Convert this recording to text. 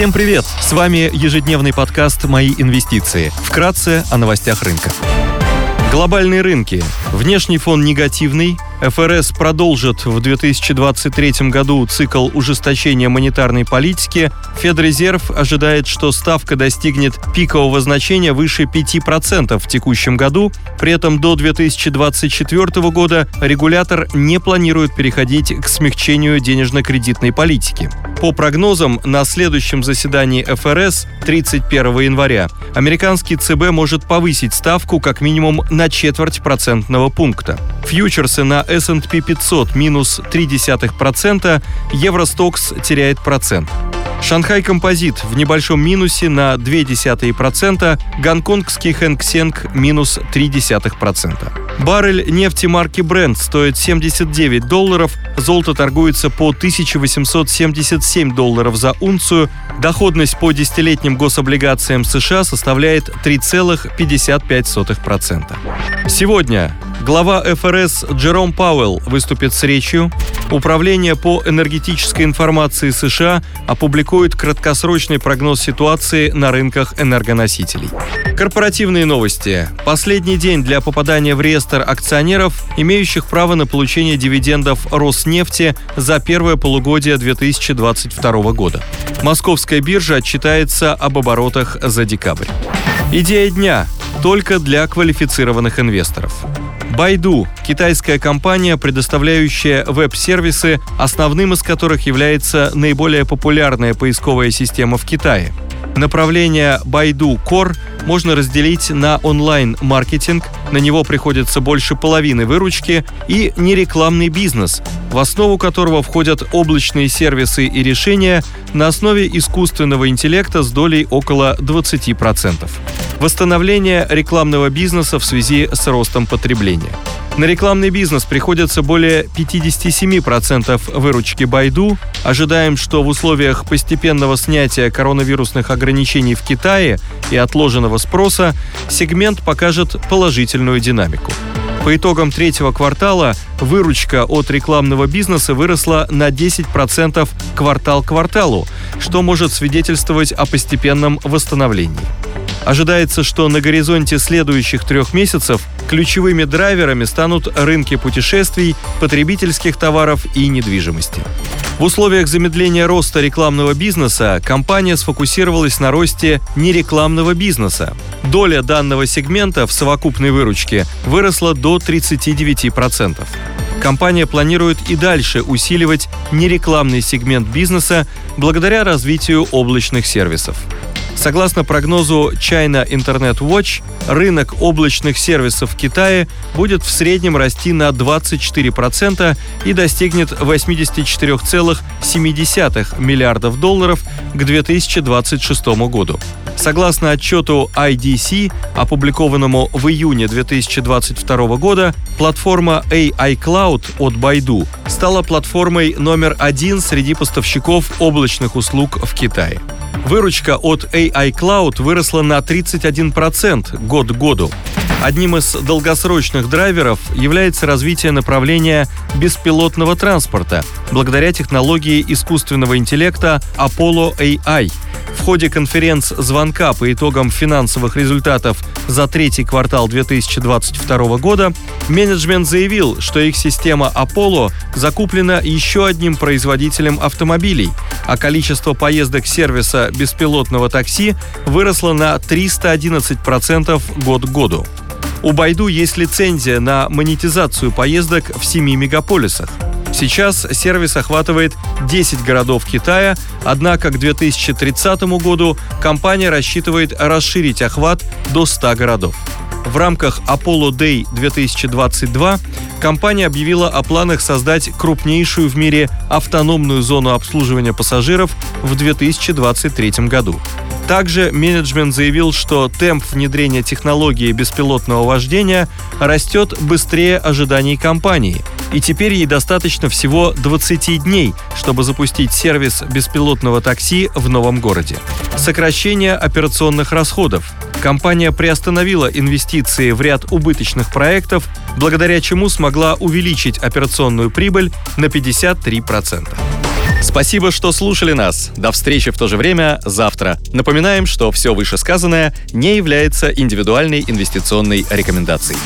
Всем привет! С вами ежедневный подкаст «Мои инвестиции». Вкратце о новостях рынка. Глобальные рынки. Внешний фон негативный, ФРС продолжит в 2023 году цикл ужесточения монетарной политики. Федрезерв ожидает, что ставка достигнет пикового значения выше 5% в текущем году. При этом до 2024 года регулятор не планирует переходить к смягчению денежно-кредитной политики. По прогнозам, на следующем заседании ФРС 31 января американский ЦБ может повысить ставку как минимум на четверть процентного пункта. Фьючерсы на S&P 500 минус 0,3%, Евростокс теряет процент. Шанхай Композит в небольшом минусе на 0,2%, гонконгский Хэнк Сенг минус 0,3%. Баррель нефти марки Brent стоит 79 долларов, золото торгуется по 1877 долларов за унцию, доходность по десятилетним гособлигациям США составляет 3,55%. Сегодня Глава ФРС Джером Пауэлл выступит с речью. Управление по энергетической информации США опубликует краткосрочный прогноз ситуации на рынках энергоносителей. Корпоративные новости. Последний день для попадания в реестр акционеров, имеющих право на получение дивидендов Роснефти за первое полугодие 2022 года. Московская биржа отчитается об оборотах за декабрь. Идея дня только для квалифицированных инвесторов. Байду – китайская компания, предоставляющая веб-сервисы, основным из которых является наиболее популярная поисковая система в Китае. Направление Baidu Core можно разделить на онлайн-маркетинг, на него приходится больше половины выручки, и нерекламный бизнес, в основу которого входят облачные сервисы и решения на основе искусственного интеллекта с долей около 20% восстановление рекламного бизнеса в связи с ростом потребления. На рекламный бизнес приходится более 57% выручки Байду. Ожидаем, что в условиях постепенного снятия коронавирусных ограничений в Китае и отложенного спроса сегмент покажет положительную динамику. По итогам третьего квартала выручка от рекламного бизнеса выросла на 10% квартал к кварталу, что может свидетельствовать о постепенном восстановлении. Ожидается, что на горизонте следующих трех месяцев ключевыми драйверами станут рынки путешествий, потребительских товаров и недвижимости. В условиях замедления роста рекламного бизнеса компания сфокусировалась на росте нерекламного бизнеса. Доля данного сегмента в совокупной выручке выросла до 39%. Компания планирует и дальше усиливать нерекламный сегмент бизнеса благодаря развитию облачных сервисов. Согласно прогнозу China Internet Watch, рынок облачных сервисов в Китае будет в среднем расти на 24% и достигнет 84,7 миллиардов долларов к 2026 году. Согласно отчету IDC, опубликованному в июне 2022 года, платформа AI Cloud от Baidu стала платформой номер один среди поставщиков облачных услуг в Китае. Выручка от AI Cloud выросла на 31% год к году. Одним из долгосрочных драйверов является развитие направления беспилотного транспорта благодаря технологии искусственного интеллекта Apollo AI – ходе конференц-звонка по итогам финансовых результатов за третий квартал 2022 года менеджмент заявил, что их система Apollo закуплена еще одним производителем автомобилей, а количество поездок сервиса беспилотного такси выросло на 311% год к году. У Байду есть лицензия на монетизацию поездок в семи мегаполисах. Сейчас сервис охватывает 10 городов Китая, однако к 2030 году компания рассчитывает расширить охват до 100 городов. В рамках Apollo Day 2022 компания объявила о планах создать крупнейшую в мире автономную зону обслуживания пассажиров в 2023 году. Также менеджмент заявил, что темп внедрения технологии беспилотного вождения растет быстрее ожиданий компании, и теперь ей достаточно всего 20 дней, чтобы запустить сервис беспилотного такси в новом городе. Сокращение операционных расходов. Компания приостановила инвестиции в ряд убыточных проектов, благодаря чему смогла увеличить операционную прибыль на 53%. Спасибо, что слушали нас. До встречи в то же время завтра. Напоминаем, что все вышесказанное не является индивидуальной инвестиционной рекомендацией.